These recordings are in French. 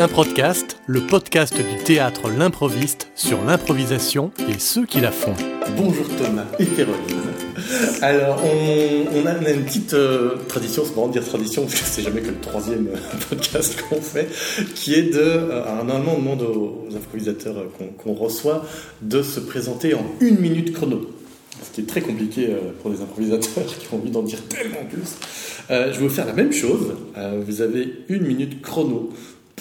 Un podcast, le podcast du théâtre L'improviste sur l'improvisation et ceux qui la font. Bonjour Thomas et Caroline. Alors, on, a, une petite euh, tradition, c'est marrant de dire tradition parce que c'est jamais que le troisième euh, podcast qu'on fait, qui est de. Euh, normalement, on demande aux, improvisateurs qu'on reçoit de se présenter en une minute chrono. Ce qui est très compliqué pour les improvisateurs qui ont envie d'en dire tellement plus. je vais vous faire la même chose. vous avez une minute chrono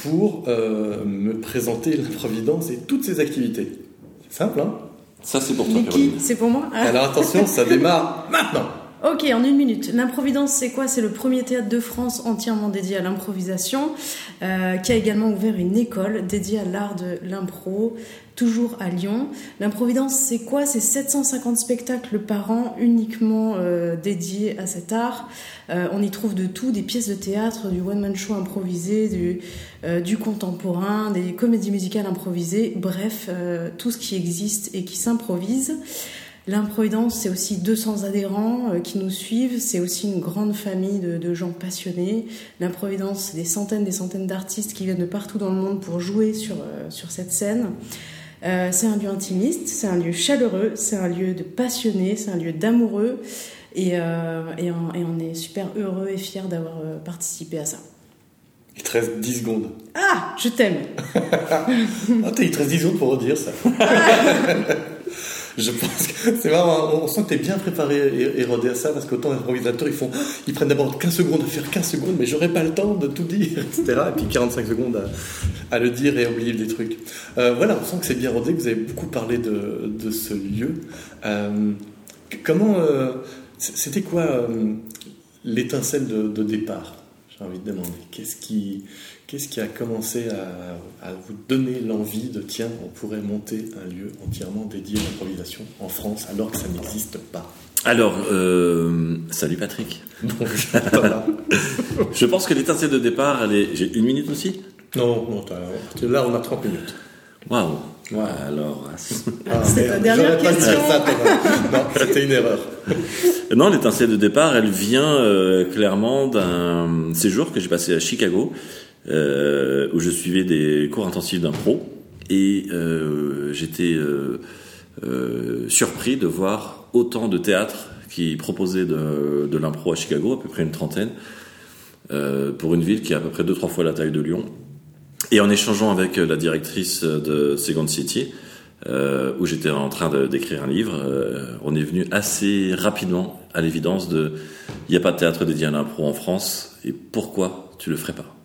pour me présenter l'improvidence et toutes ses activités. C'est simple, hein? Ça, c'est pour toi, C'est pour moi Alors attention, ça démarre maintenant Ok, en une minute. L'improvidence, c'est quoi? C'est le premier théâtre de France entièrement dédié à l'improvisation, euh, qui a également ouvert une école dédiée à l'art de l'impro, toujours à Lyon. L'improvidence, c'est quoi? C'est 750 spectacles par an uniquement euh, dédiés à cet art. Euh, on y trouve de tout, des pièces de théâtre, du one-man show improvisé, du, du, contemporain, des comédies musicales improvisées, bref, tout ce qui existe et qui s'improvise. L'improvidence, c'est aussi 200 adhérents euh, qui nous suivent, c'est aussi une grande famille de, gens passionnés. L'improvidence, c'est des centaines des centaines d'artistes qui viennent de partout dans le monde pour jouer sur, euh, sur cette scène. Euh, c'est un lieu intimiste, c'est un lieu chaleureux, c'est un lieu de passionnés, c'est un lieu d'amoureux. Et, et, on, est super heureux et fiers d'avoir participé à ça. Il te reste 10 secondes. Ah, je t'aime. ah, il te reste 10 secondes pour redire ça. je pense que c'est marrant, on sent que tu es bien préparé et, rodé à ça, parce qu'autant les improvisateurs, ils, font, ils prennent d'abord 15 secondes à faire 15 secondes, mais j'aurais pas le temps de tout dire, etc. Et puis 45 secondes à, le dire et à oublier des trucs. Euh, voilà, on sent que c'est bien rodé, que vous avez beaucoup parlé de, ce lieu. Euh, comment. Euh, c'était quoi l'étincelle de, de départ J'ai envie de demander? Qu'est-ce qui Qu'est-ce qui a commencé à, vous donner l'envie de tiens, on pourrait monter un lieu entièrement dédié à l'improvisation en France alors que ça n'existe pas? Alors, euh, salut Patrick. Je pense que l'étincelle de départ, elle est. J'ai une minute aussi? Non, non là on a 30 minutes. Waouh Alors. Ah, c'est la dernière question. non, c'était une erreur. Non, l'étincelle de départ, elle vient euh, clairement d'un séjour que j'ai passé à Chicago euh, où je suivais des cours intensifs d'impro et euh, j'étais euh, surpris de voir autant de théâtres qui proposaient de, l'impro à Chicago, à peu près une trentaine, pour une ville qui est à peu près deux trois fois la taille de Lyon. Et en échangeant avec la directrice de Second City, où j'étais en train d'écrire un livre, on est venu assez rapidement à l'évidence de il n'y a pas de théâtre dédié à l'impro en France, et pourquoi tu le ferais pas?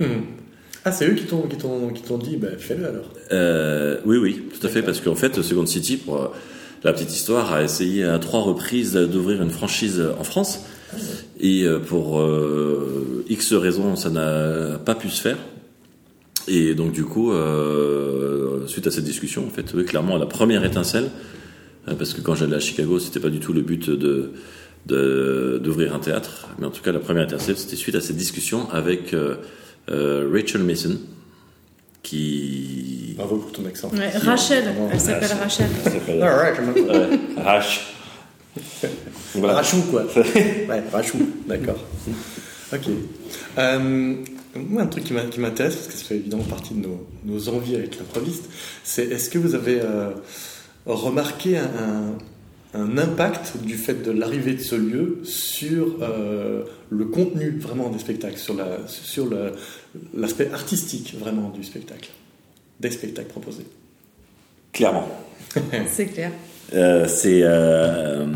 Hmm. Ah, c'est eux qui t'ont, qui t'ont, dit, bah, fais-le alors. Euh, oui, oui, tout à fait, parce qu'en fait, Second City, pour euh, la petite histoire, a essayé à trois reprises d'ouvrir une franchise en France. Et euh, pour X raisons, ça n'a pas pu se faire. Et donc, du coup, suite à cette discussion, en fait, oui, clairement, la première étincelle, parce que quand j'allais à Chicago, c'était pas du tout le but de, d'ouvrir un théâtre, mais en tout cas, la première étincelle, c'était suite à cette discussion avec Rachel Mason, qui. Bravo pour ton accent. Rachel, elle s'appelle Rachel. Ah, Rach. Rachou, quoi. ouais, Rachou, d'accord. Ok. Euh, moi, un truc qui m'intéresse, parce que ça fait évidemment partie de nos, nos envies avec l'improviste, c'est est-ce que vous avez euh, remarqué un, un impact du fait de l'arrivée de ce lieu sur euh, le contenu vraiment des spectacles, sur, la, sur l'aspect artistique vraiment du spectacle, des spectacles proposés. Clairement. c'est clair. Euh, c'est, euh,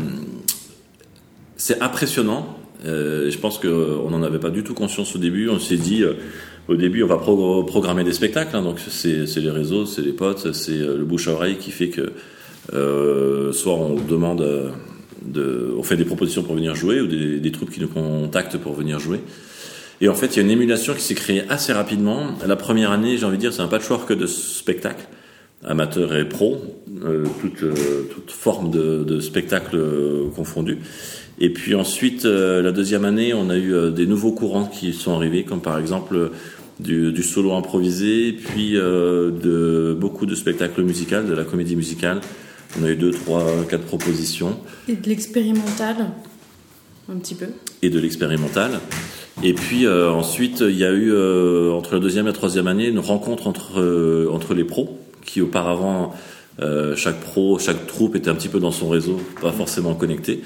c'est impressionnant. je pense qu'on n'en avait pas du tout conscience au début. On s'est dit, au début, on va programmer des spectacles. Hein. donc c'est, c'est les réseaux, c'est les potes, c'est le bouche à oreille qui fait que euh, soit on demande, euh, de, on fait des propositions pour venir jouer ou des, troupes qui nous contactent pour venir jouer. Et en fait, il y a une émulation qui s'est créée assez rapidement. La première année, j'ai envie de dire, c'est un patchwork de spectacles, amateurs et pros, euh, toute, euh, toute, forme de, de spectacle confondu. Et puis ensuite, la deuxième année, on a eu des nouveaux courants qui sont arrivés, comme par exemple du, du solo improvisé, puis de beaucoup de spectacles musicaux, de la comédie musicale, on a eu deux, trois, quatre propositions. Et de l'expérimental, un petit peu. Et de l'expérimental. Et puis euh, ensuite, il y a eu euh, entre la deuxième et la troisième année une rencontre entre euh, entre les pros qui auparavant euh, chaque pro, chaque troupe était un petit peu dans son réseau, pas forcément connecté.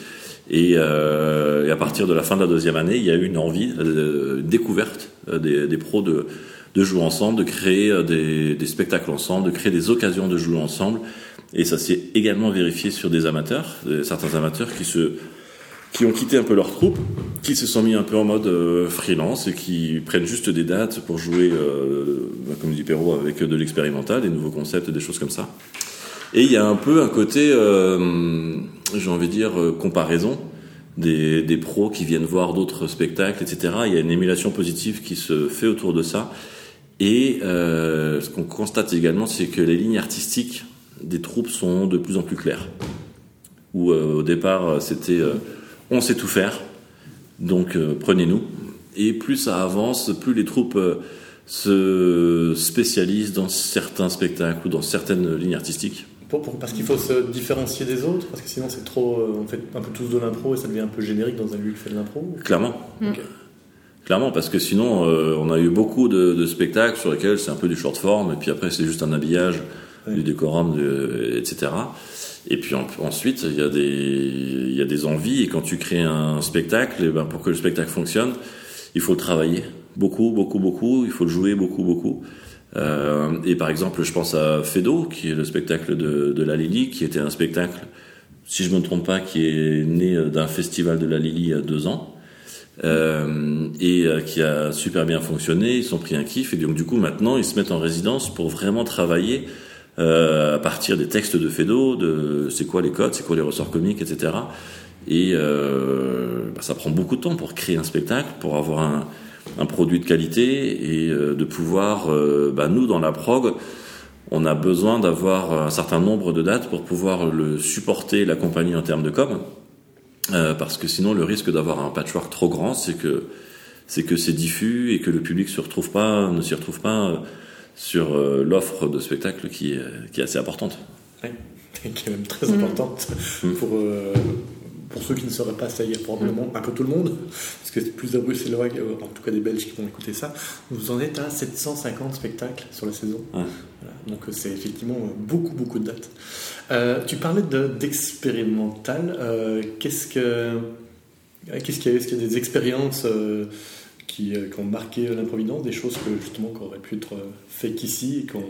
Et, euh, et à partir de la fin de la deuxième année, il y a eu une envie, euh, une découverte des, des pros de de jouer ensemble, de créer des, des spectacles ensemble, de créer des occasions de jouer ensemble. Et ça s'est également vérifié sur des amateurs, euh, certains amateurs qui se qui ont quitté un peu leur troupe, qui se sont mis un peu en mode euh, freelance et qui prennent juste des dates pour jouer, euh, comme dit Perrault, avec de l'expérimental, des nouveaux concepts, des choses comme ça. Et il y a un peu un côté, euh, j'ai envie de dire, euh, comparaison des, des pros qui viennent voir d'autres spectacles, etc. Il y a une émulation positive qui se fait autour de ça. Et ce qu'on constate également, c'est que les lignes artistiques des troupes sont de plus en plus claires. Où euh, au départ, euh, c'était euh, on sait tout faire, donc euh, prenez-nous. Et plus ça avance, plus les troupes euh, se spécialisent dans certains spectacles ou dans certaines lignes artistiques. Pour- pour- parce qu'il faut se différencier des autres, parce que sinon c'est trop. euh, on fait un peu tous de l'impro et ça devient un peu générique dans un lieu qui fait de l'impro. Clairement. Ok. Clairement, parce que sinon, euh, on a eu beaucoup de, de spectacles sur lesquels c'est un peu du short form, et puis après c'est juste un habillage. Du décorum, etc. Et puis en- ensuite, il y, a des, y a des envies, et quand tu crées un spectacle, eh ben, pour que le spectacle fonctionne, il faut le travailler beaucoup, beaucoup, beaucoup, il faut le jouer beaucoup, beaucoup. Euh, et par exemple, je pense à Fedo, qui est le spectacle de, de la Lily, qui était un spectacle, si je me trompe pas, qui est né d'un festival de la Lily il y a deux ans euh, et euh, qui a super bien fonctionné. Ils se sont pris un kiff et donc du coup maintenant ils se mettent en résidence pour vraiment travailler euh, à partir des textes de Fedo, de c'est quoi les codes, c'est quoi les ressorts comiques, etc. Et euh, bah, ça prend beaucoup de temps pour créer un spectacle, pour avoir un, un produit de qualité et euh, de pouvoir, euh, bah, nous dans la prog, on a besoin d'avoir un certain nombre de dates pour pouvoir le supporter, l'accompagner en termes de com. Euh, parce que sinon, le risque d'avoir un patchwork trop grand, c'est que c'est que c'est diffus et que le public se retrouve pas, ne s'y retrouve pas euh, sur euh, l'offre de spectacle qui est, qui est assez importante. Ouais. qui est même très importante pour, euh, pour ceux qui ne sauraient pas, c'est-à-dire probablement un peu tout le monde, parce que c'est plus à Bruxellois, euh, en tout cas des Belges qui vont écouter ça. Vous en êtes à 750 spectacles sur la saison. Ouais. Voilà. Donc c'est effectivement beaucoup, beaucoup de dates. Euh, tu parlais de- d'expérimental. Euh, Qu'est-ce que. Qu'est-ce qu'il y a Est-ce qu'il y a des expériences euh, qui, euh, qui ont marqué l'improvidence, des choses que justement qui auraient pu être euh, faites ici et qu'on-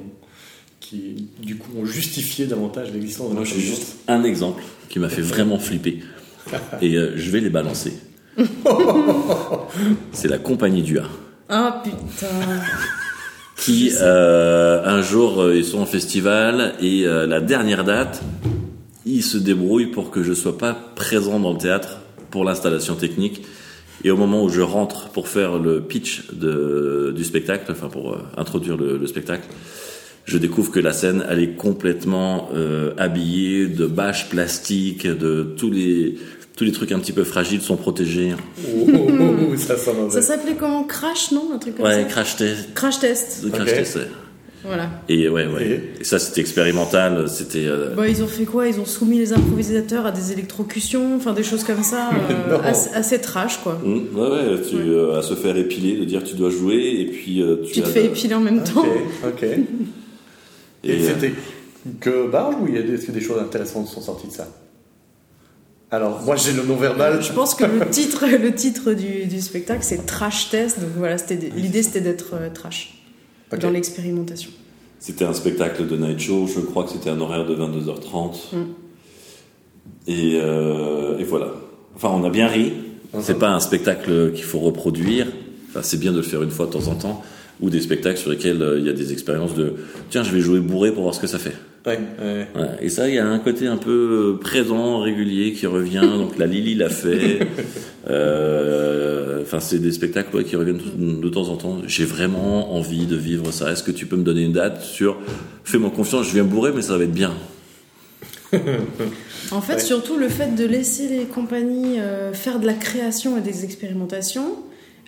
qui du coup ont justifié davantage l'existence de Moi, j'ai juste un exemple qui m'a fait vraiment flipper et euh, je vais les balancer. C'est la compagnie du A. Ah putain. qui euh, un jour euh, ils sont en festival et euh, la dernière date ils se débrouillent pour que je sois pas présent dans le théâtre pour l'installation technique et au moment où je rentre pour faire le pitch de, du spectacle enfin pour euh, introduire le, le spectacle je découvre que la scène elle est complètement euh, habillée de bâches plastiques de tous les tous les trucs un petit peu fragiles sont protégés. Oh, oh, oh, ça s'appelait comment? Crash, non? Un truc comme ouais ça? crash test. Crash test. crash test ouais. Voilà. Et ouais, ouais. Et ça, c'était expérimental. C'était. euh, Bah, ils ont fait quoi? Ils ont soumis les improvisateurs à des électrocutions, enfin des choses comme ça, euh, assez, assez trash quoi. hmm, ouais, ouais, tu, Ouais. euh, à se faire épiler, de dire tu dois jouer, et puis euh, tu. Tu te fais le- épiler en même temps. Ok. Et, Et, c'était que barge ou il y a des, est-ce que des choses intéressantes sont sorties de ça? Alors, moi j'ai le non-verbal. Je pense que le titre, le titre du, du spectacle c'est Trash Test, donc voilà, c'était l'idée c'était d'être euh, trash Dans l'expérimentation. C'était un spectacle de night show, je crois que c'était un horaire de 22h30. Mm. Et, euh, et voilà. Enfin, on a bien ri. Mhm. C'est pas un spectacle qu'il faut reproduire. Enfin, c'est bien de le faire une fois de temps en temps. Ou des spectacles sur lesquels euh, il y a des expériences de tiens, je vais jouer bourré pour voir ce que ça fait. Ouais, ouais. Ouais, et ça, il y a un côté un peu euh, présent, régulier, qui revient. Donc la Lily l'a fait. Euh, Enfin, c'est des spectacles ouais, qui reviennent de temps en temps. J'ai vraiment envie de vivre ça. Est-ce que tu peux me donner une date sur Fais-moi confiance, je viens bourrer, mais ça va être bien. En fait, Ouais. surtout le fait de laisser les compagnies euh, faire de la création et des expérimentations,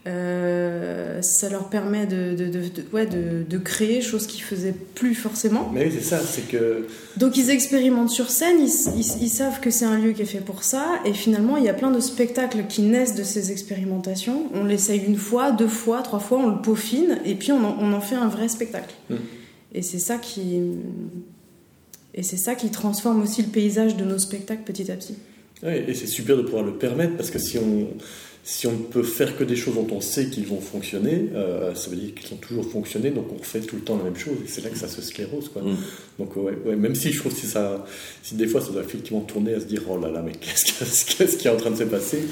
Euh, ça leur permet de, de, de, de- ouais, de, créer, chose qu'ils faisaient plus forcément. Mais oui, c'est ça, c'est que. Donc ils expérimentent sur scène, ils, ils- ils savent que c'est un lieu qui est fait pour ça, et finalement il y a plein de spectacles qui naissent de ces expérimentations. On l'essaye une fois, deux fois, trois fois, on le peaufine, et puis on en, on en fait un vrai spectacle. Mm. Et c'est ça qui et c'est ça qui transforme aussi le paysage de nos spectacles petit à petit. Ouais, et c'est super de pouvoir le permettre parce que si on, si on ne peut faire que des choses dont on sait qu'ils vont fonctionner, euh, ça veut dire qu'ils ont toujours fonctionné, donc on refait tout le temps la même chose et c'est là que ça se sclérose. Quoi. Mm. Donc, ouais, ouais, même si je trouve que si, ça, si des fois ça doit effectivement tourner à se dire oh là là, mais qu'est-ce, que- qu'est-ce qui est en train de se passer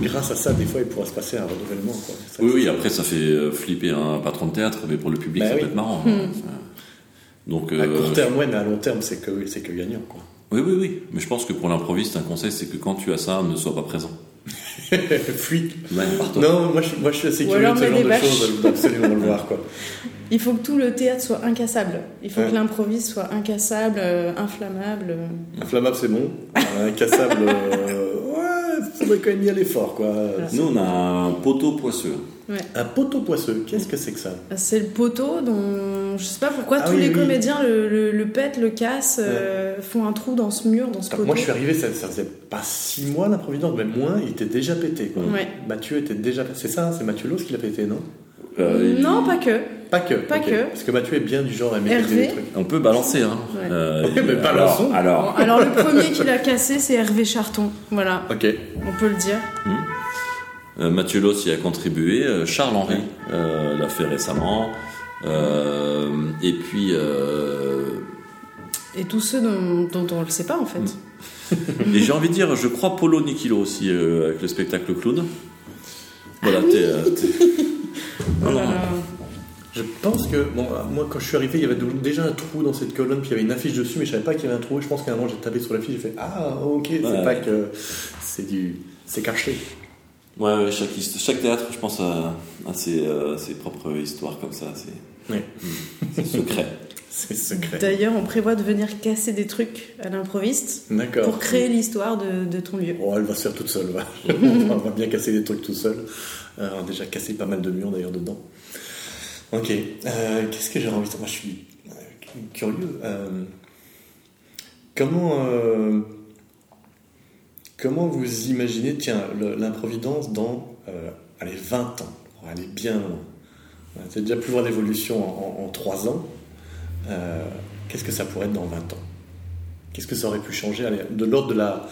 Grâce à ça, des fois il pourra se passer un renouvellement. Quoi. Ça, Oui, oui, après ça fait euh, flipper un patron de théâtre, mais pour le public Bah ça oui. peut être marrant. Hmm. hein. Donc, À euh, court terme, ouais, mais à long terme, c'est que, c'est que gagnant. Quoi. oui, oui, oui. Mais je pense que pour l'improviste, un conseil, c'est que quand tu as ça, ne sois pas présent. Ouais, pars-toi. Non, moi je, moi, je suis assez curieux de ce genre de choses, je veux absolument le voir. Quoi. Il faut que tout le théâtre soit incassable. Il faut Ouais. que l'improviste soit incassable, euh, inflammable. Inflammable, c'est bon. Incassable, euh, ouais, faudrait quand même y aller fort. Quoi. Nous, on a un poteau poisseux. Un poteau poisseux, qu'est-ce que c'est que ça? C'est le poteau dont je sais pas pourquoi Ah tous oui, les oui. comédiens le, le, le pètent, le cassent, euh, font un trou dans ce mur, dans ce Alors, poteau. Moi, je suis arrivé, ça, ça faisait pas six mois l'improvidence, même moins, il était déjà pété. Quoi. Ouais. Mathieu était déjà C'est ça, c'est Mathieu Loss qui l'a pété, non? Euh, il- Non, pas que. Pas que. Pas que. Parce que Mathieu est bien du genre à Hervé. des trucs. On peut balancer, hein. Ouais. Euh, Mais balançons. alors, Bon, alors le premier qui l'a cassé, c'est Hervé Charton. Voilà, Ok. on peut le dire. Euh, Mathieu Loss y a contribué, euh, Charles Henry euh, l'a fait récemment, euh, et puis euh, Et tous ceux dont, dont on le sait pas en fait. et j'ai envie de dire, je crois Polo Nikilo aussi euh, avec le spectacle Clown. Voilà, t'es, euh, t'es- Non, non, Euh, Je pense que, bon, euh, moi, quand je suis arrivé, il y avait déjà un trou dans cette colonne, puis il y avait une affiche dessus, mais je savais pas qu'il y avait un trou. Je pense qu'à un moment, j'ai tapé sur l'affiche, j'ai fait Ah, ok, c'est Ouais. pas que. C'est du. C'est caché. Ouais, ouais, chaque, théâtre, je pense, a, a ses, euh, ses propres histoires comme ça, c'est, Ouais. c'est secret. C'est secret. D'ailleurs, on prévoit de venir casser des trucs à l'improviste D'accord. pour créer l'histoire de, de ton lieu. Oh, elle va se faire toute seule, va. on va bien casser des trucs tout seul. Euh, déjà cassé pas mal de murs d'ailleurs dedans. Ok. Euh, Qu'est-ce que j'ai envie de Moi, je suis euh, curieux. Comment, comment vous imaginez, tiens, l'improvidence dans allez, 20 ans? Va aller bien loin. C'est déjà plus voir l'évolution en, en, 3 ans. Qu'est-ce que ça pourrait être dans 20 ans? Qu'est-ce que ça aurait pu changer? De l'ordre de la-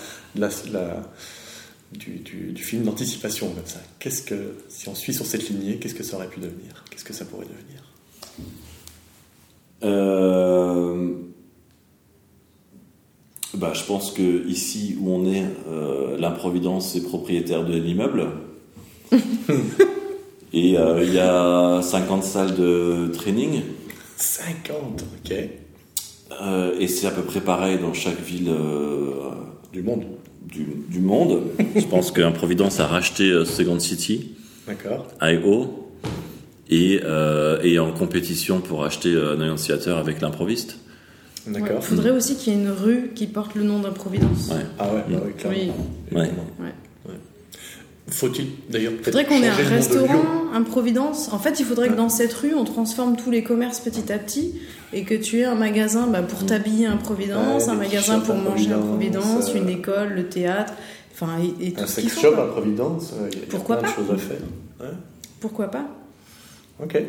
du, du- du film d'anticipation comme ça. Qu'est-ce que, si on suit sur cette lignée, qu'est-ce que ça aurait pu devenir? Qu'est-ce que ça pourrait devenir? Euh, bah, je pense que ici où on est, euh, l'improvidence est propriétaire de l'immeuble. Et euh, il y a 50 salles de training. 50, ok. Euh, et c'est à peu près pareil dans chaque ville euh, Du monde. Du, du monde. je pense qu'Improvidence a racheté euh, Second City, D'accord. IO, et euh, est en compétition pour acheter euh, un annonciateur avec l'improviste. Il D'accord. faudrait aussi qu'il y ait une rue qui porte le nom d'Improvidence. Ouais. Ah ouais, bah oui, clairement. Oui. Ouais. Faut-il d'ailleurs peut-être faudrait qu'on ait un restaurant, Improvidence. En fait, il faudrait que dans cette rue, on transforme tous les commerces petit à petit et que tu aies un magasin bah, pour t'habiller Improvidence, Ouais, un magasin pour manger Improvidence, Improvidence, euh, une école, le théâtre, enfin et, et tout Un ce qu'il sex faut. shop à Providence, euh, il y a Pourquoi plein pas de choses à faire. Ouais. Pourquoi pas Ok.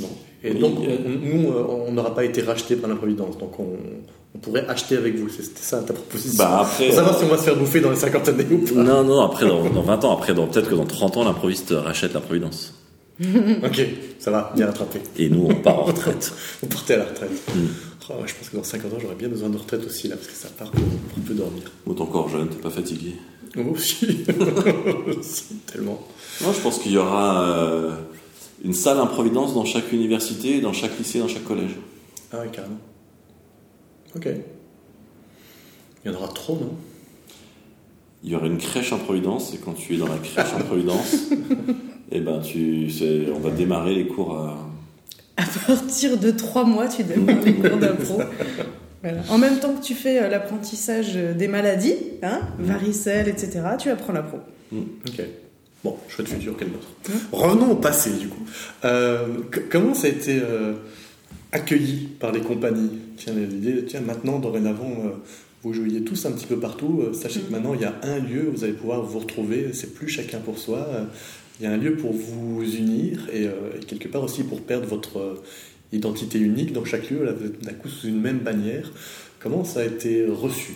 Bon. Et Oui, donc, euh, on- nous, on n'aura pas été racheté par l'improvidence, donc on, on pourrait acheter avec vous. C'est- C'était ça ta proposition. Bah, après, Pour savoir euh, si on va se faire bouffer dans les 50 années ou pas. Non, non, après, dans, dans 20 ans, après, dans- peut-être que dans 30 ans, l'improviste rachète l'improvidence. Ok, ça va, bien rattrapé. Et nous, on part en retraite. On partait à la retraite. Mm. Oh, je pense que dans 50 ans, j'aurais bien besoin de retraite aussi, là, parce que ça part pour, pour un peu dormir. Ou t'es encore jeune, t'es pas fatigué. Moi aussi. Si, Tellement. Non, je pense qu'il y aura euh, une salle improvidence dans chaque université, dans chaque lycée, dans chaque collège. Ah ouais, carrément. Ok. Il y en aura trop, non? Il y aura une crèche improvidence, et quand tu es dans la crèche improvidence, et ben tu, on va démarrer les cours à. À partir de trois mois, tu démarres les cours d'impro. Voilà. En même temps que tu fais euh, l'apprentissage des maladies, hein, varicelle, etc., tu apprends l'impro. Ok. Bon, chouette futur, quel autre? Revenons au passé, du coup. Euh, comment ça a été euh, accueilli par les compagnies Tiens, l'idée, tiens, maintenant, dorénavant, euh, vous jouiez tous un petit peu partout. Euh, sachez que maintenant, il y a un lieu où vous allez pouvoir vous retrouver. C'est plus chacun pour soi. Euh, Il y a un lieu pour vous unir et, et quelque part aussi pour perdre votre identité unique dans chaque lieu, d'un coup sous une même bannière. Comment ça a été reçu?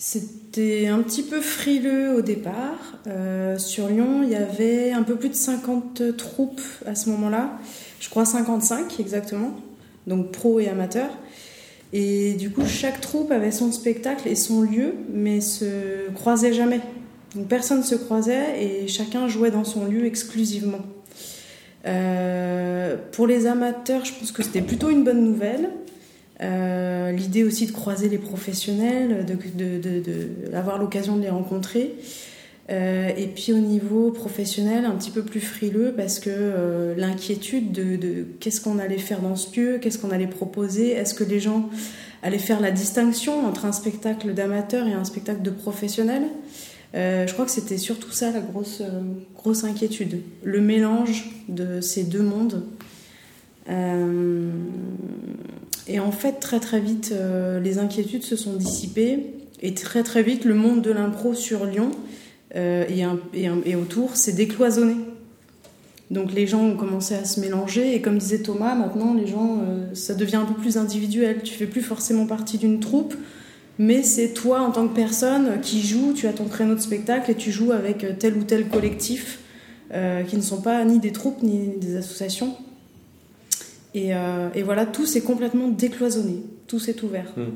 C'était un petit peu frileux au départ. Euh, sur Lyon, il y avait un peu plus de 50 troupes à ce moment-là. Je crois 55 exactement, donc pro et amateurs. Et du coup, chaque troupe avait son spectacle et son lieu, mais se croisait jamais. Donc personne se croisait et chacun jouait dans son lieu exclusivement. Euh, pour les amateurs, je pense que c'était plutôt une bonne nouvelle. Euh, L'idée aussi de croiser les professionnels, de, de, de, d'avoir l'occasion de les rencontrer. Euh, et puis au niveau professionnel, un petit peu plus frileux parce que euh, l'inquiétude de, qu'est-ce qu'on allait faire dans ce lieu, qu'est-ce qu'on allait proposer, est-ce que les gens allaient faire la distinction entre un spectacle d'amateur et un spectacle de professionnel? Euh, Je crois que c'était surtout ça la grosse, grosse inquiétude, le mélange de ces deux mondes. Et en fait, très très vite, les inquiétudes se sont dissipées. Et très très vite, le monde de l'impro sur Lyon euh, et, un- et un- et autour s'est décloisonné. Donc les gens ont commencé à se mélanger et comme disait Thomas, maintenant les gens, euh, ça devient un peu plus individuel. Tu fais plus forcément partie d'une troupe, mais c'est toi en tant que personne qui joue. Tu as ton créneau de spectacle et tu joues avec tel ou tel collectif euh, qui ne sont pas ni des troupes ni des associations. Et, et voilà, tout s'est complètement décloisonné, tout s'est ouvert. Hmm.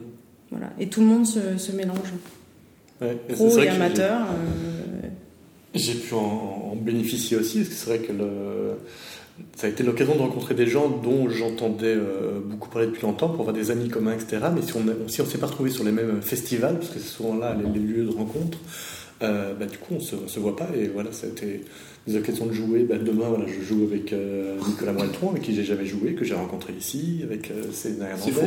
Voilà. Et tout le monde se, se mélange, Ouais, c'est pro et amateur. euh, J'ai pu en, en bénéficier aussi, parce que c'est vrai que le- ça a été l'occasion de rencontrer des gens dont j'entendais euh, beaucoup parler depuis longtemps, pour avoir des amis communs, etc. Mais si on ne si on s'est pas retrouvé sur les mêmes festivals, parce que c'est souvent là les, les lieux de rencontre, euh, bah, du coup on se, on se voit pas. Et voilà, ça a été des occasions de jouer. Bah, demain, voilà, je joue avec euh, Nicolas Moeltron, avec qui j'ai jamais joué, que j'ai rencontré ici, avec euh, Céline C'est faux.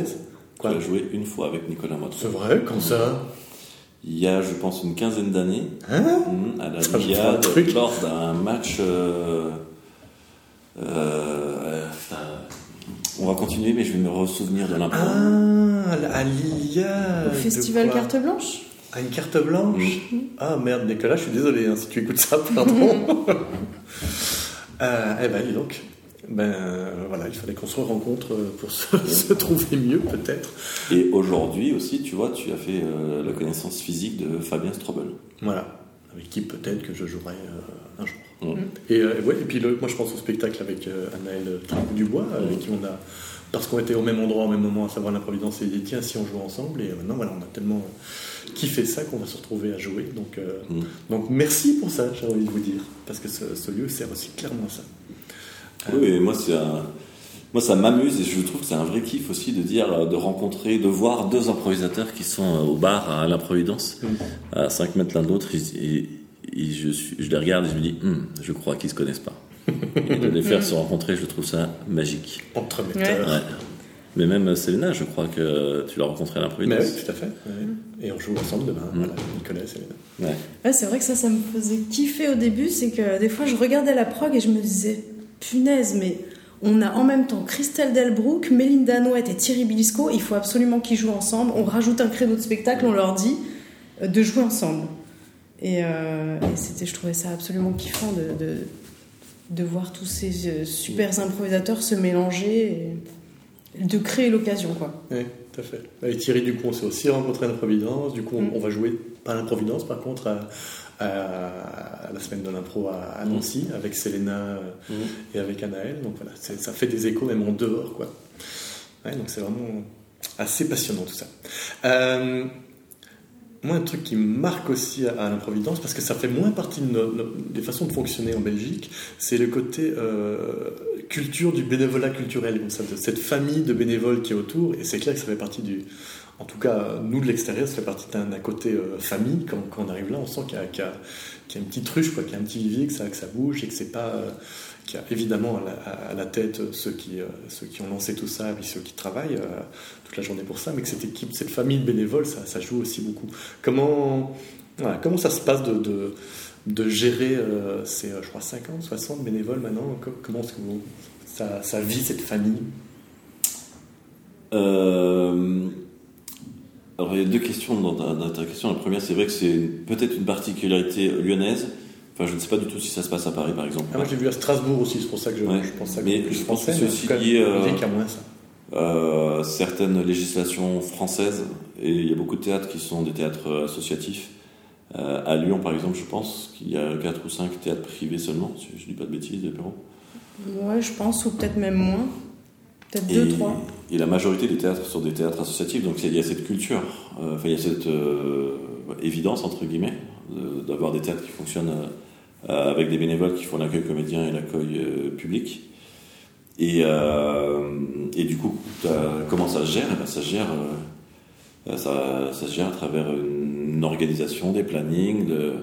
Quoi Tu as joué une fois avec Nicolas Motron. C'est vrai, comme ça? Il y a, je pense, une quinzaine d'années, Hein hum, à la Ça Liade, lors d'un match. euh, euh, on va continuer, mais je vais me ressouvenir de l'impro. Ah, à l'Iliade Au festival Carte Blanche Ah, une carte blanche Ah merde, Nicolas, je suis désolé hein, si tu écoutes ça, pardon. Euh, eh ben, dis donc. Ben euh, voilà, il fallait qu'on se rencontre euh, pour se, se trouver mieux, peut-être. Et aujourd'hui aussi, tu vois, tu as fait euh, la connaissance physique de Fabien Strobel. Voilà, avec qui peut-être que je jouerai euh, un jour. Hum. Et, euh, ouais, et puis le- moi je pense au spectacle avec Anaël Dubois, avec qui on a, parce qu'on était au même endroit au même moment, à savoir l'improvidence, et dit tiens si on joue ensemble, et maintenant voilà, on a tellement kiffé ça qu'on va se retrouver à jouer. Donc, donc merci pour ça, j'ai envie de vous dire, parce que ce, ce lieu sert aussi clairement à ça. Oui, et moi, c'est un- moi, ça m'amuse et je trouve que c'est un vrai kiff aussi de dire, euh, de rencontrer, de voir deux improvisateurs qui sont euh, au bar à l'improvidence, à 5 mètres l'un de l'autre, et, et- et je, les regarde et je me dis, Hum, je crois qu'ils se connaissent pas. et de les faire se rencontrer, je trouve ça magique. Entre metteurs. Ouais. Mais même euh, Selena, je crois que tu l'as rencontrée à Mais l'improvidence. oui, tout à fait. ouais. Et on joue ensemble demain, Mm. voilà, Nicolas et. Ouais. Ouais, c'est vrai que ça, ça me faisait kiffer au début. C'est que des fois, je regardais la prog et je me disais, punaise, mais on a en même temps Christelle Delbrook, Mélinda Nouette et Thierry Bilisco. Il faut absolument qu'ils jouent ensemble. On rajoute un créneau de spectacle, on leur dit euh, de jouer ensemble. Et, euh, et c'était, je trouvais ça absolument kiffant de, de, de voir tous ces euh, super improvisateurs se mélanger et de créer l'occasion, quoi. Oui, tout à fait. Avec Thierry, du coup, on s'est aussi rencontré à l'improvidence. Du coup, on, Mm. on va jouer, pas à l'improvidence, par contre, à, à- la semaine de l'impro à, à Nancy, avec Selena euh, Mm. et avec Anaël. Donc voilà, ça fait des échos même en dehors, quoi. Ouais, donc c'est vraiment assez passionnant tout ça. Euh, moi, un truc qui me marque aussi à, à l'improvidence, parce que ça fait moins partie de nos- nos- des façons de fonctionner en Belgique, c'est le côté euh, culture du bénévolat culturel, comme ça, de cette famille de bénévoles qui est autour. Et c'est clair que ça fait partie du. En tout cas, nous de l'extérieur, ça fait partie d'un côté euh, famille. Quand, on arrive là, on sent qu'il y, a- une petite ruche, qu'il y a un petit vivier, que ça, bouge et que c'est pas. euh, qu'il y a évidemment à la, tête euh, ceux qui, ont lancé tout ça et puis ceux qui travaillent toute la journée pour ça, mais que cette équipe, cette famille de bénévoles, ça, joue aussi beaucoup. Comment, comment ça se passe de, gérer, c'est je crois 50, 60 bénévoles maintenant? Comment est-ce que ça, vit cette famille? Alors il y a deux questions dans ta, question. La première, c'est vrai que c'est peut-être une particularité lyonnaise. Enfin, je ne sais pas du tout si ça se passe à Paris, par exemple. Ah, moi, j'ai vu à Strasbourg aussi, c'est pour ça que je, je pense Mais je, pense que c'est aussi lié à euh, certaines législations françaises. Et il y a beaucoup de théâtres qui sont des théâtres associatifs. Euh, à Lyon, par exemple, je pense qu'il y a 4 ou 5 théâtres privés seulement, si je ne dis pas de bêtises, Péro. Ouais, je pense, ou peut-être même moins. Peut-être 2, 3. Et la majorité des théâtres sont des théâtres associatifs, donc il y a cette culture, euh, enfin il y a cette évidence, entre guillemets, d'avoir des théâtres qui fonctionnent euh, avec des bénévoles qui font l'accueil comédien et l'accueil euh, public. Et, euh, et, du coup, comment ça se gère? Eh ben, ça, se gère ça, ça, se gère à travers une organisation, des plannings, de,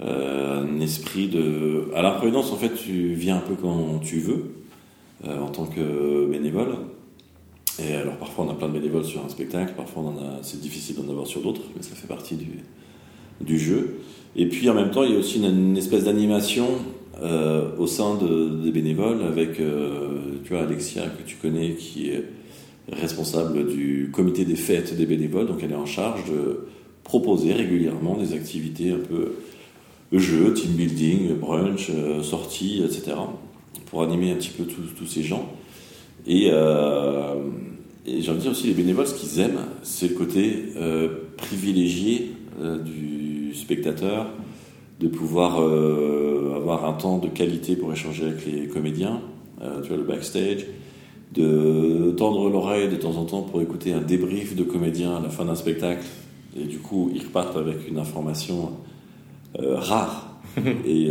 un esprit de. À l'imprudence, en fait, tu viens un peu quand tu veux, en tant que bénévole. Et alors, parfois, on a plein de bénévoles sur un spectacle, parfois, c'est difficile d'en avoir sur d'autres, mais ça fait partie du, jeu. Et puis en même temps, il y a aussi une, espèce d'animation euh, au sein des bénévoles avec, euh, tu vois, Alexia que tu connais, qui est responsable du comité des fêtes des bénévoles. Donc elle est en charge de proposer régulièrement des activités un peu jeux, team building, brunch, euh, sorties, etc. pour animer un petit peu tous ces gens. Et, et j'ai envie de dire aussi, les bénévoles, ce qu'ils aiment, c'est le côté privilégié du spectateur, de pouvoir euh, avoir un temps de qualité pour échanger avec les comédiens, euh, tu vois, le backstage, de tendre l'oreille de temps en temps pour écouter un débrief de comédiens à la fin d'un spectacle, et du coup, ils repartent avec une information euh, rare. et,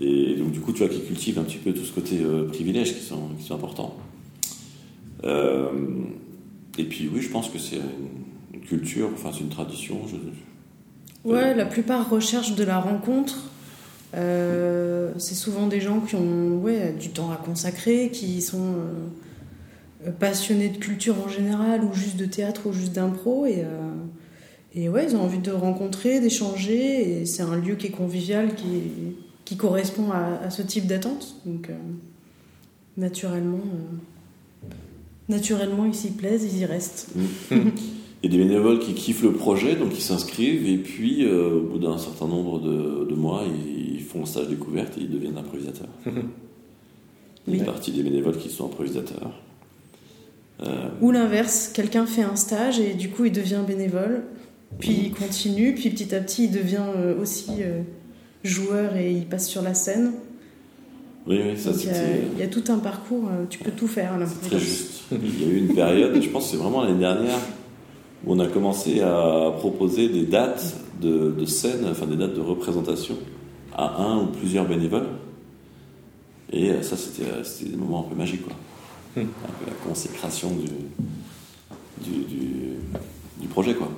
et donc, du coup, tu vois, qui cultive un petit peu tout ce côté privilège qui sont, qui sont importants. et puis, oui, je pense que c'est une culture, enfin, c'est une tradition. Je, Ouais, la plupart recherchent de la rencontre. Euh, c'est souvent des gens qui ont ouais, du temps à consacrer, qui sont euh, passionnés de culture en général, ou juste de théâtre, ou juste d'impro. Et, euh, et ouais, ils ont envie de rencontrer, d'échanger. Et c'est un lieu qui est convivial, qui, qui correspond à, à ce type d'attente. Donc, naturellement, naturellement, ils s'y plaisent, ils y restent. Il y a des bénévoles qui kiffent le projet, donc ils s'inscrivent, et puis euh, au bout d'un certain nombre de, mois, ils, font un stage découverte et ils deviennent improvisateurs. Il y a une partie des bénévoles qui sont improvisateurs. Euh, Ou l'inverse, quelqu'un fait un stage et du coup il devient bénévole, puis il continue, puis petit à petit il devient euh, aussi joueur et il passe sur la scène. Oui, oui, ça c'était. Il y, a tout un parcours, tu peux tout faire à l'improvisation. Très juste. Il y a eu une période, je pense que c'est vraiment l'année dernière, où on a commencé à proposer des dates de, de scène, enfin des dates de représentation à un ou plusieurs bénévoles. Et ça, c'était des moments un peu magiques, quoi. Hmm. Un peu la consécration du, du, du, projet, quoi.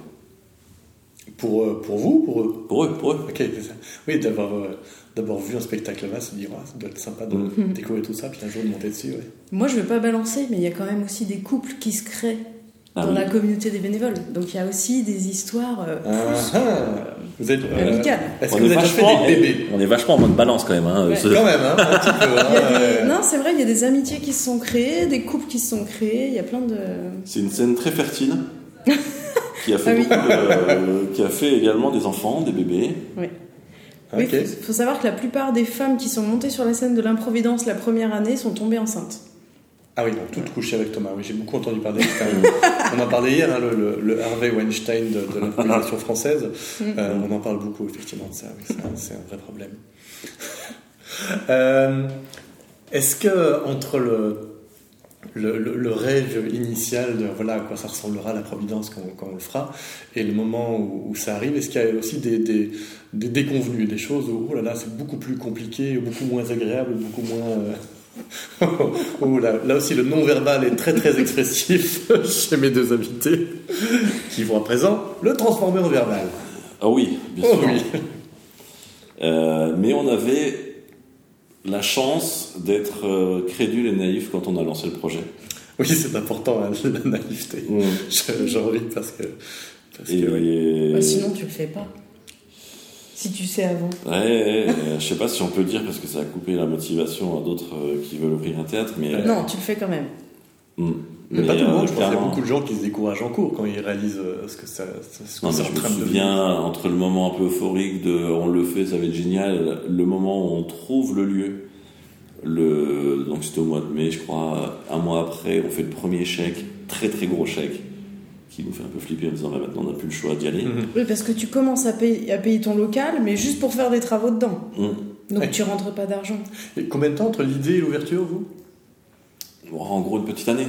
Pour, euh, pour vous pour eux Pour eux, pour eux. Ok, ça. Oui, d'avoir euh, d'abord vu un spectacle là, se dire, ça doit être sympa de hmm. découvrir tout ça, puis un jour de monter dessus. Ouais. Moi, je ne veux pas balancer, mais il y a quand même aussi des couples qui se créent ah dans la communauté des bénévoles. Donc il y a aussi des histoires euh, ah, ah. vous êtes euh, amicales. Est-ce que vous avez fait des bébés? On est vachement en mode balance quand même. Hein, Quand même, hein, un petit peu. Hein, Non, c'est vrai, il y a des amitiés qui se sont créées, des couples qui se sont créés, il y a plein de... C'est une scène très fertile. qui, a fait euh, qui a fait également des enfants, des bébés. Oui. Il faut, savoir que la plupart des femmes qui sont montées sur la scène de l'improvidence la première année sont tombées enceintes. Ah oui, donc tout couché avec Thomas. Oui, j'ai beaucoup entendu parler. on en parlait hier, hein, le, Harvey Weinstein de, de l'improvisation française. Mm. Euh, on en parle beaucoup, effectivement, de ça. c'est un, vrai problème. Euh, est-ce que entre le, le, rêve initial de voilà à quoi ça ressemblera la providence quand, quand on le fera et le moment où, ça arrive, est-ce qu'il y a aussi des, des, des déconvenus, des choses où oh là là c'est beaucoup plus compliqué, beaucoup moins agréable, beaucoup moins euh, oh, là, là, aussi, le non-verbal est très très expressif chez mes deux invités, qui vont à présent le transformer en verbal. Ah oui, bien oh sûr. Euh, mais on avait la chance d'être euh, crédule et naïf quand on a lancé le projet. Oui, c'est important, hein, la naïveté. J'en ris parce que. Parce que... Bah, sinon, tu le fais pas. Si tu sais avant. Ouais, ouais, ouais, je sais pas si on peut dire parce que ça a coupé la motivation à d'autres euh, qui veulent ouvrir un théâtre, mais. Non, tu le fais quand même. hmm. Mais, pas tout le euh, monde, je pense qu'il y a beaucoup de gens qui se découragent en cours quand ils réalisent euh, ce que ça, ce que Non, mais en train de devenir. entre le moment un peu euphorique de on le fait, ça va être génial, le moment où on trouve le lieu, le, donc c'était au mois de mai, je crois, un mois après, on fait le premier chèque, très très gros chèque, qui nous fait un peu flipper en disant bah, maintenant on n'a plus le choix d'y aller. Mhm. Oui, parce que tu commences à payer, à payer ton local, mais juste pour faire des travaux dedans. Mhm. Donc Ouais. tu rentres pas d'argent. Et combien de temps entre l'idée et l'ouverture, vous? En gros, une petite année.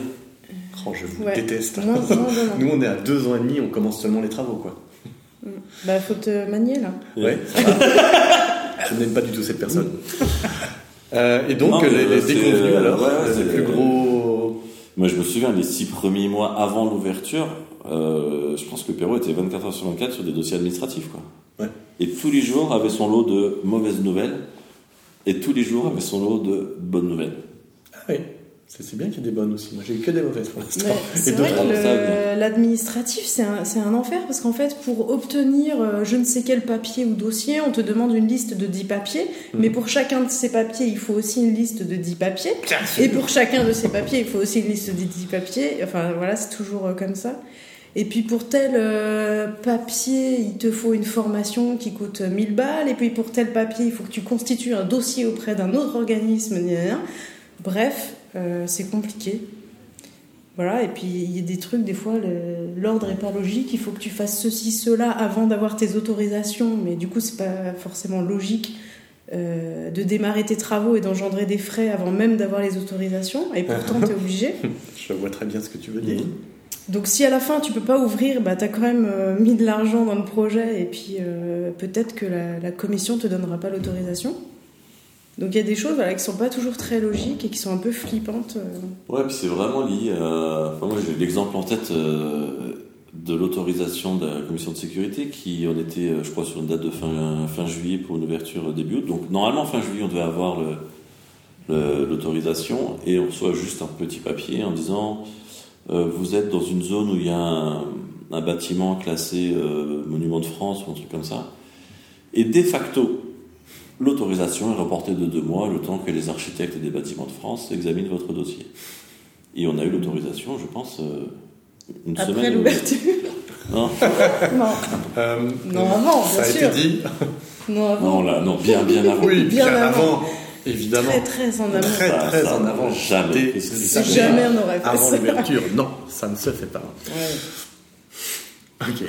Oh, je vous Ouais. déteste. Non, non, non, non. Nous, on est à deux ans et demi, on commence seulement les travaux, quoi. Bah, faut te manier là. Ouais. je n'aime pas du tout cette personne. Euh, et donc, les, les euh, c'est, déconvenus, euh, alors, ouais, c'est- plus gros. Moi, je me souviens, les six premiers mois avant l'ouverture, euh, je pense que Perrault était 24 heures sur 24 sur des dossiers administratifs. Quoi. Ouais. Et tous les jours avait son lot de mauvaises nouvelles, et tous les jours avait son lot de bonnes nouvelles. Ah oui, c'est bien qu'il y ait des bonnes aussi. Moi, j'ai eu que des mauvaises pour l'instant. L'administratif, c'est un, enfer parce qu'en fait, pour obtenir euh, je ne sais quel papier ou dossier, on te demande une liste de 10 papiers, Mhm. mais pour chacun de ces papiers, il faut aussi une liste de 10 papiers. Et pour chacun de ces papiers, il faut aussi une liste de 10 papiers. Enfin, voilà, c'est toujours euh, comme ça. Et puis pour tel euh, papier, il te faut une formation qui coûte 1000 balles. Et puis pour tel papier, il faut que tu constitues un dossier auprès d'un autre organisme. Bref, euh, c'est compliqué. Voilà, et puis il y a des trucs, des fois, l'ordre est pas logique. Il faut que tu fasses ceci, cela avant d'avoir tes autorisations. Mais du coup, c'est pas forcément logique euh, de démarrer tes travaux et d'engendrer des frais avant même d'avoir les autorisations. Et pourtant, tu es obligé. Je vois très bien ce que tu veux dire. Donc si à la fin tu peux pas ouvrir, bah t'as quand même euh, mis de l'argent dans le projet et puis euh, peut-être que la, la commission te donnera pas l'autorisation. Donc il y a des choses qui sont pas toujours très logiques et qui sont un peu flippantes. euh. Ouais, puis c'est vraiment lié moi, j'ai l'exemple en tête euh, de l'autorisation de la commission de sécurité qui en était, euh, je crois, sur une date de fin, fin juillet pour une ouverture début août. Donc, normalement, fin juillet, on devait avoir l'autorisation et on reçoit juste un petit papier en disant vous êtes dans une zone où il y a un, bâtiment classé monument de France ou un truc comme ça. Et de facto, l'autorisation est reportée de deux mois, le temps que les architectes des bâtiments de France examinent votre dossier. Et on a eu l'autorisation, je pense, euh, une Après semaine. l'ouverture. Non, non, Euh, Non, avant, Ça a bien sûr. été dit. non, avant. non, là, non, bien, bien avant. Oui, Bien bien, avant. avant. Évidemment. Très très en amont. Très, Ça, très ça, en avant. jamais. Années Jamais on aurait fait Avant ça. l'ouverture. Non, ça ne se fait pas. Ouais. Ok.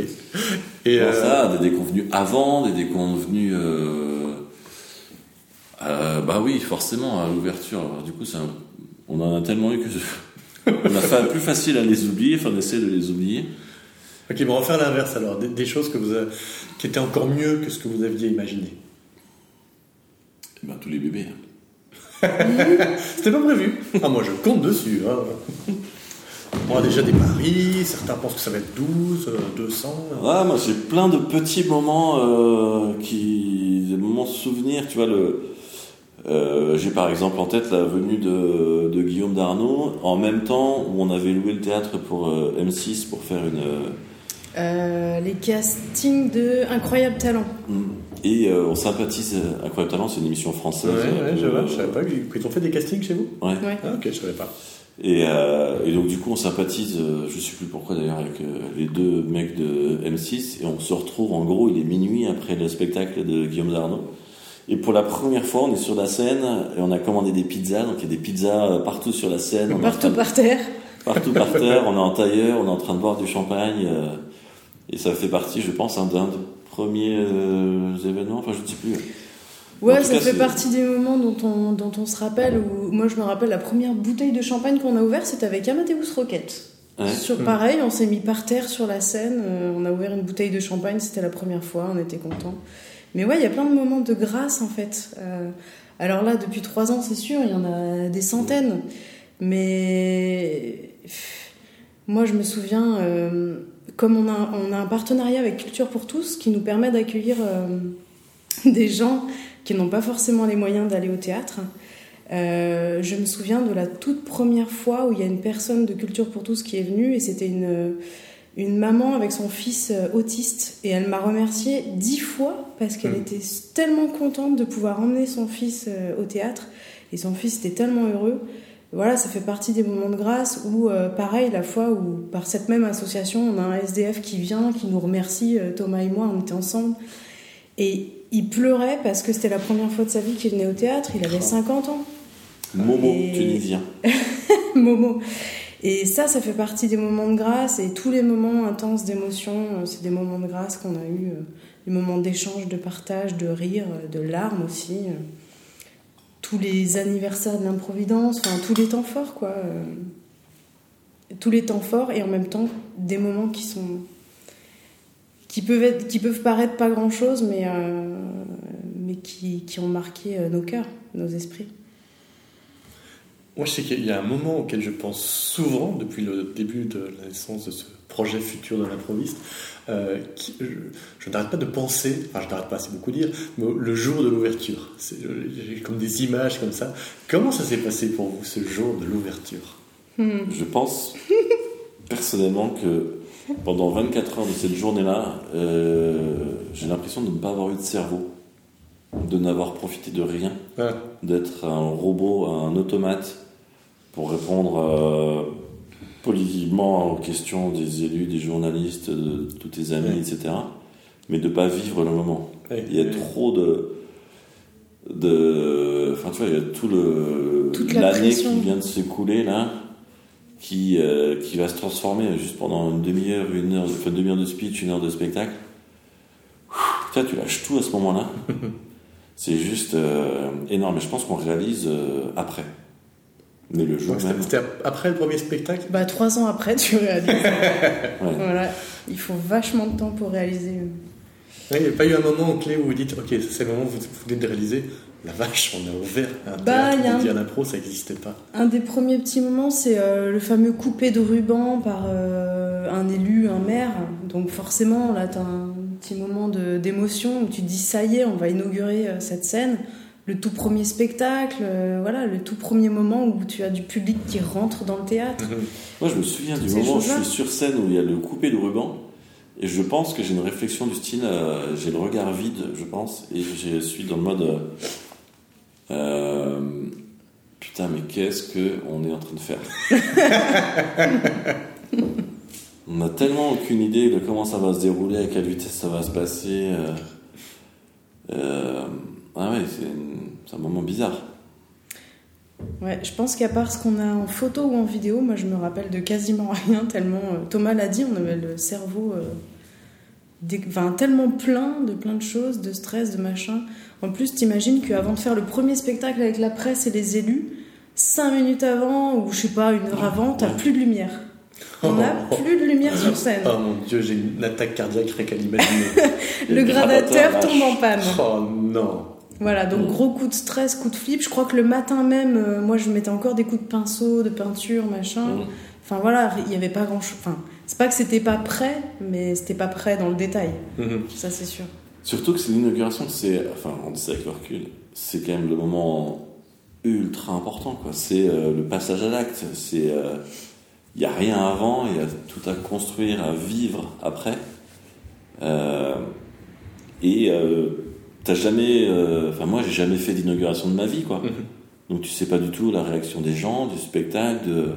Et Bon, euh, ça, des déconvenus avant, des déconvenus. Euh, euh, bah oui, forcément, à l'ouverture. Du coup, on en a tellement eu que. on a fait plus facile à les oublier, enfin, on essaie de les oublier. ok, bon, on va faire l'inverse alors. Des, des choses que vous avez- qui étaient encore mieux que ce que vous aviez imaginé. Eh ben, tous les bébés. C'était pas prévu. Ah, moi, je compte dessus. hein. On a déjà des paris. Certains pensent que ça va être 12, euh, 200. Ouais, moi j'ai plein de petits moments euh, qui, des moments souvenirs, tu vois le. Euh, j'ai par exemple en tête la venue de, de Guillaume Darnaud en même temps où on avait loué le théâtre pour euh, M6 pour faire une euh, les castings de Incroyable Talent. et euh, on sympathise Incroyable Talent c'est une émission française Ouais, ouais, je euh, vois. Je savais pas qu'ils ont fait des castings chez vous? ouais. Ouais. Ah, ok, je savais pas. Et, euh, et donc du coup on sympathise, euh, je sais plus pourquoi d'ailleurs, avec euh, les deux mecs de M6 et on se retrouve en gros il est minuit après le spectacle de Guillaume Darnaud. Et pour la première fois on est sur la scène et on a commandé des pizzas, donc il y a des pizzas euh, partout sur la scène, Partout de- par terre. partout par terre, on est en tailleur, on est en train de boire du champagne euh, et ça fait partie je pense un d'un des premiers euh, événements, enfin je ne sais plus. Ouais, ça cas, fait partie des moments dont on, dont on se rappelle. Où, moi, je me rappelle la première bouteille de champagne qu'on a ouverte, c'était avec Amadeus Rocket. Ouais. Sur, pareil, on s'est mis par terre sur la scène. euh, on a ouvert une bouteille de champagne, c'était la première fois, on était contents. Mais ouais, il y a plein de moments de grâce en fait. Euh, alors là, depuis trois ans, c'est sûr, il y en a des centaines. Mais moi, je me souviens, euh, comme on a, un partenariat avec Culture pour tous qui nous permet d'accueillir euh, des gens qui n'ont pas forcément les moyens d'aller au théâtre. Je me souviens de la toute première fois où il y a une personne de Culture pour tous qui est venue et c'était une, une maman avec son fils euh, autiste et elle m'a remercié dix fois parce qu'elle Mm. était tellement contente de pouvoir emmener son fils euh, au théâtre et son fils était tellement heureux. Voilà, ça fait partie des moments de grâce où, euh, pareil, la fois où par cette même association, on a un SDF qui vient, qui nous remercie, Thomas et moi, on était ensemble, et il pleurait parce que c'était la première fois de sa vie qu'il venait au théâtre, il avait 50 ans. Momo, Et- tunisien. Momo. Et ça, ça fait partie des moments de grâce. Et tous les moments intenses d'émotion, euh, c'est des moments de grâce qu'on a eu. euh, Des moments d'échange, de partage, de rire, euh, de larmes aussi. Tous les anniversaires de l'improvidence, enfin tous les temps forts, quoi. Tous les temps forts et en même temps des moments qui sont. qui peuvent, paraître pas grand chose, mais, qui, ont marqué nos cœurs, nos esprits. Moi, je sais qu'il y a un moment auquel je pense souvent, depuis le début de la naissance de ce projet futur de l'improviste, euh, je, je n'arrête pas de penser, enfin je n'arrête pas, c'est beaucoup dire, mais le jour de l'ouverture. C'est- J'ai comme des images comme ça. Comment ça s'est passé pour vous, ce jour de l'ouverture? Je pense personnellement que pendant 24 heures de cette journée-là, euh, j'ai l'impression de ne pas avoir eu de cerveau, de n'avoir profité de rien, Ah, d'être un robot, un automate pour répondre euh, politiquement aux questions des élus, des journalistes, de tous tes amis, Ouais. etc. Mais de pas vivre le moment. ouais. Il y a trop de. de enfin, tu vois, il y a tout le. Toute la L'année qui vient de s'écouler, là, qui, euh, qui va se transformer juste pendant une demi-heure, une heure, enfin, une demi-heure de speech, une heure de spectacle. Putain, tu lâches tout à ce moment-là. C'est juste euh, énorme. Et je pense qu'on réalise euh, après. Mais le jour Donc, même. C'était après le premier spectacle Bah, trois ans après, tu réalises. ouais. voilà, il faut vachement de temps pour réaliser. Ouais, Il n'y a pas eu un moment clé où vous dites, ok, c'est le moment où vous, vous venez de réaliser, la vache, on a ouvert un Bah, théâtre il y a un- l'impro, ça n'existait pas. Un des premiers petits moments, c'est euh, le fameux coupé de ruban par euh, un élu, un maire. Donc forcément, là, tu as un petit moment de- d'émotion où tu te dis, ça y est, on va inaugurer euh, cette scène. Le tout premier spectacle, euh, voilà, le tout premier moment où tu as du public qui rentre dans le théâtre. Moi, je me souviens du moment où je suis sur scène où il y a le coupé de ruban. Et je pense que j'ai une réflexion du style, euh, j'ai le regard vide, je pense, et je suis dans le mode. euh, putain, mais qu'est-ce que on est en train de faire? On n'a tellement aucune idée de comment ça va se dérouler, à quelle vitesse ça va se passer. Ah ouais, c'est un moment bizarre. Ouais, je pense qu'à part ce qu'on a en photo ou en vidéo, moi je me rappelle de quasiment rien, tellement. euh, Thomas l'a dit, on avait le cerveau euh, enfin, tellement plein de plein de choses, de stress, de machin. En plus, t'imagines qu'avant de faire le premier spectacle avec la presse et les élus, cinq minutes avant, ou je sais pas, une heure avant, t'as plus de lumière. On n'a plus de lumière sur scène. Oh mon dieu, j'ai une attaque cardiaque rien qu'à l'imaginer. Le gradateur tombe en panne. oh non. Voilà, donc gros coup de stress, coup de flip. Je crois que le matin même, euh, moi je mettais encore des coups de pinceau, de peinture, machin. Enfin voilà, il n'y avait pas grand chose. Enfin, c'est pas que c'était pas prêt, mais c'était pas prêt dans le détail. Mhm. Ça c'est sûr. Surtout que c'est l'inauguration, c'est, enfin, on dit ça avec le recul, c'est quand même le moment ultra important, quoi. C'est euh, le passage à l'acte. C'est, il n'y a rien avant, il y a tout à construire, à vivre après. Euh, et euh, t'as jamais, euh, enfin, moi, j'ai jamais fait d'inauguration de ma vie, quoi. Mhm. Donc tu sais pas du tout la réaction des gens, du spectacle, de...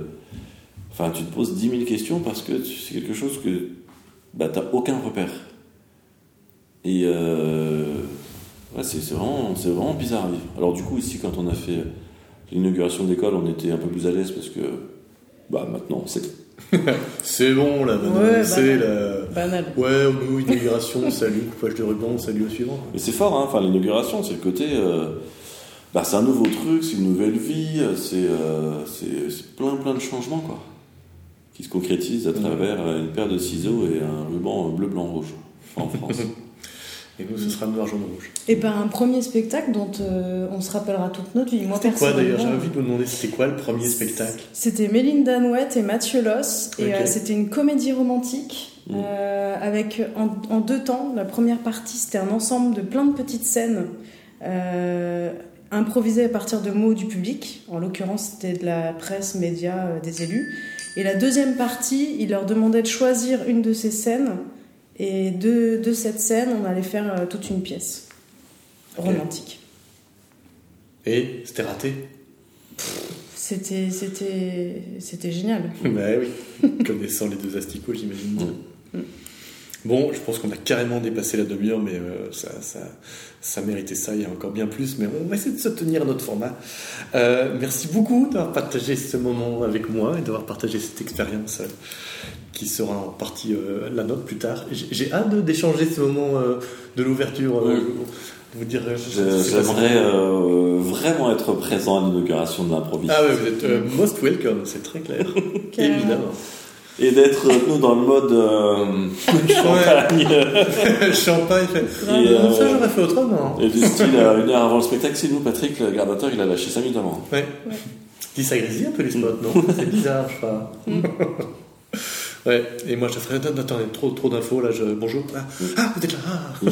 Enfin, tu te poses 10 000 questions parce que c'est quelque chose que bah, t'as aucun repère. Et euh, ouais, c'est c'est vraiment, c'est vraiment bizarre à vivre. Alors du coup, ici, quand on a fait l'inauguration de l'école, on était un peu plus à l'aise parce que bah, maintenant, c'est... C'est bon là, maintenant, Ouais, c'est la. Banal. Ouais, nous, inauguration, salut, coupage de ruban, salut au suivant. Mais c'est fort, hein. enfin, l'inauguration, c'est le côté... euh, bah, c'est un nouveau truc, c'est une nouvelle vie, c'est euh, c'est- c'est plein plein de changements, quoi. Qui se concrétisent à travers euh, une paire de ciseaux et un ruban bleu, blanc, rouge en France. Et nous, ce sera noir, jaune, rouge. Et ben un premier spectacle dont euh, on se rappellera toute notre vie. Moi C'était quoi d'ailleurs? J'avais envie de vous demander, c'était quoi le premier spectacle? C'était Mélinda Nouette et Mathieu Loss. Et euh, c'était une comédie romantique Mm. euh, avec en, en deux temps. La première partie, c'était un ensemble de plein de petites scènes. Improviser à partir de mots du public. En l'occurrence, c'était de la presse, médias, des élus. Et la deuxième partie, il leur demandait de choisir une de ces scènes. Et de, de cette scène, on allait faire euh, toute une pièce romantique. Et c'était raté? C'était, c'était, c'était génial. Bah oui, connaissant les deux asticots, j'imagine. Bon, je pense qu'on a carrément dépassé la demi-heure, mais euh, ça, ça, ça méritait ça, il y a encore bien plus, mais on va essayer de se tenir à notre format. Euh, merci beaucoup d'avoir partagé ce moment avec moi et d'avoir partagé cette expérience qui sera en partie euh, la nôtre plus tard. J'ai hâte d'échanger ce moment euh, de l'ouverture. euh, Oui. vous dire, J'aimerais euh, vraiment être présent à l'inauguration de l'improvisation. Ah ouais, vous êtes euh, most welcome, c'est très clair. Évidemment. Et d'être, nous, dans le mode euh, champagne. Champagne, fait. Et, euh, ça j'aurais fait autrement. Et du style, euh, une heure avant le spectacle, c'est nous, Patrick, le gardateur, il a lâché 5 minutes avant. Ouais. Dis ça grésille un peu les spots, non? C'est bizarre, je crois. Ouais, et moi je ferais. Attendez, trop, trop d'infos là, je... bonjour. Ah, ah, vous êtes là ah.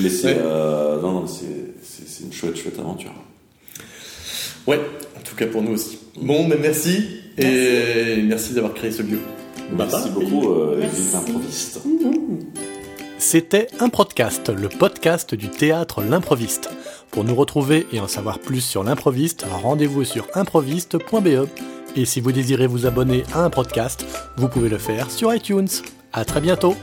Mais c'est, Ouais. euh, non, non, c'est, c'est, c'est une chouette, chouette aventure. Ouais, en tout cas pour nous aussi. Bon, mais merci, et merci d'avoir créé ce lieu. Merci beaucoup, euh, Merci. improvistes. C'était un podcast, le podcast du théâtre L'improviste. Pour nous retrouver et en savoir plus sur l'improviste, rendez-vous sur improviste.be. Et si vous désirez vous abonner à un podcast, vous pouvez le faire sur iTunes. À très bientôt!